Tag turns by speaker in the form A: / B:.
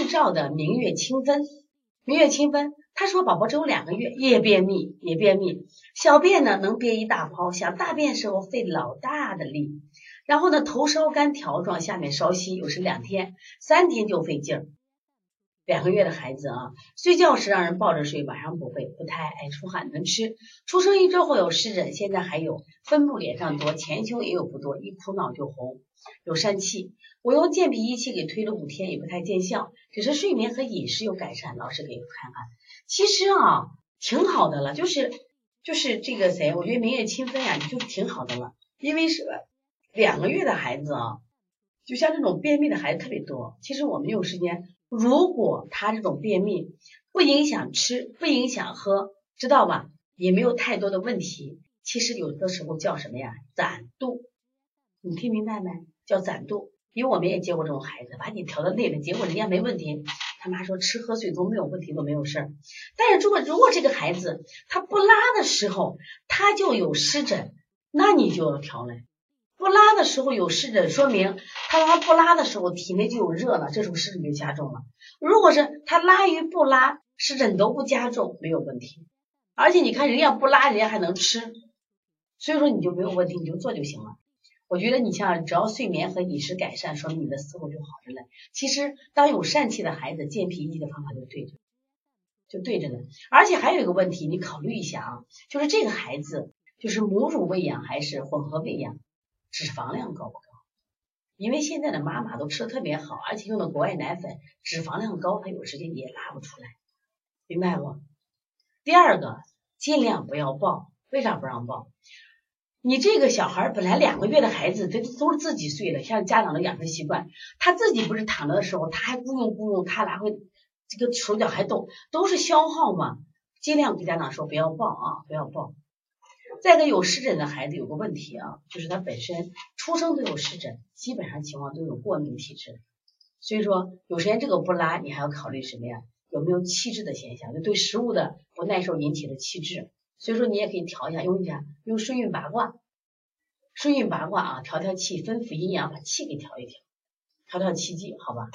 A: 日照的明月清分，明月清分。他说宝宝只有两个月，也便秘，也便秘，小便呢能憋一大泡，想大便时候费老大的力，然后呢头烧干条状，下面烧稀，有时两天、三天就费劲儿。两个月的孩子啊，睡觉时让人抱着睡，晚上不会，不太爱出汗，能吃。出生一周后有湿疹，现在还有分布脸上多，前胸也有不多，一哭闹就红，有疝气。我用健脾益气给推了五天，也不太见效，只是睡眠和饮食有改善。老师给看看，其实啊挺好的了，就是就是这个谁，我觉得明月清分呀，就挺好的了，因为是两个月的孩子啊，就像这种便秘的孩子特别多。其实我们有时间。如果他这种便秘不影响吃，不影响喝，知道吧？也没有太多的问题。其实有的时候叫什么呀？攒肚，你听明白没？叫攒肚。因为我们也接过这种孩子，把你调的累了，结果人家没问题。他妈说吃喝睡都没有问题，都没有事儿。但是如果如果这个孩子他不拉的时候，他就有湿疹，那你就要调了。不拉的时候有湿疹，说明他拉不拉的时候体内就有热了，这时候湿疹就加重了。如果是他拉与不拉，湿疹都不加重，没有问题。而且你看人家不拉，人家还能吃，所以说你就没有问题，你就做就行了。我觉得你像只要睡眠和饮食改善，说明你的思路就好着呢。其实当有疝气的孩子，健脾益气的方法就对着，就对着呢。而且还有一个问题，你考虑一下啊，就是这个孩子就是母乳喂养还是混合喂养？脂肪量高不高？因为现在的妈妈都吃的特别好，而且用的国外奶粉，脂肪量高，她有时间也拉不出来，明白不？第二个，尽量不要抱。为啥不让抱？你这个小孩本来两个月的孩子，他都是自己睡的，像家长的养成习惯，他自己不是躺着的时候，他还咕用咕用，他哪会这个手脚还动，都是消耗嘛。尽量给家长说不要抱啊，不要抱。再个有湿疹的孩子有个问题啊，就是他本身出生都有湿疹，基本上情况都有过敏体质，所以说有时间这个不拉，你还要考虑什么呀？有没有气滞的现象？就对食物的不耐受引起的气滞，所以说你也可以调一下，用一下用顺运八卦，顺运八卦啊，调调气，分补阴阳，把气给调一调，调调气机，好吧？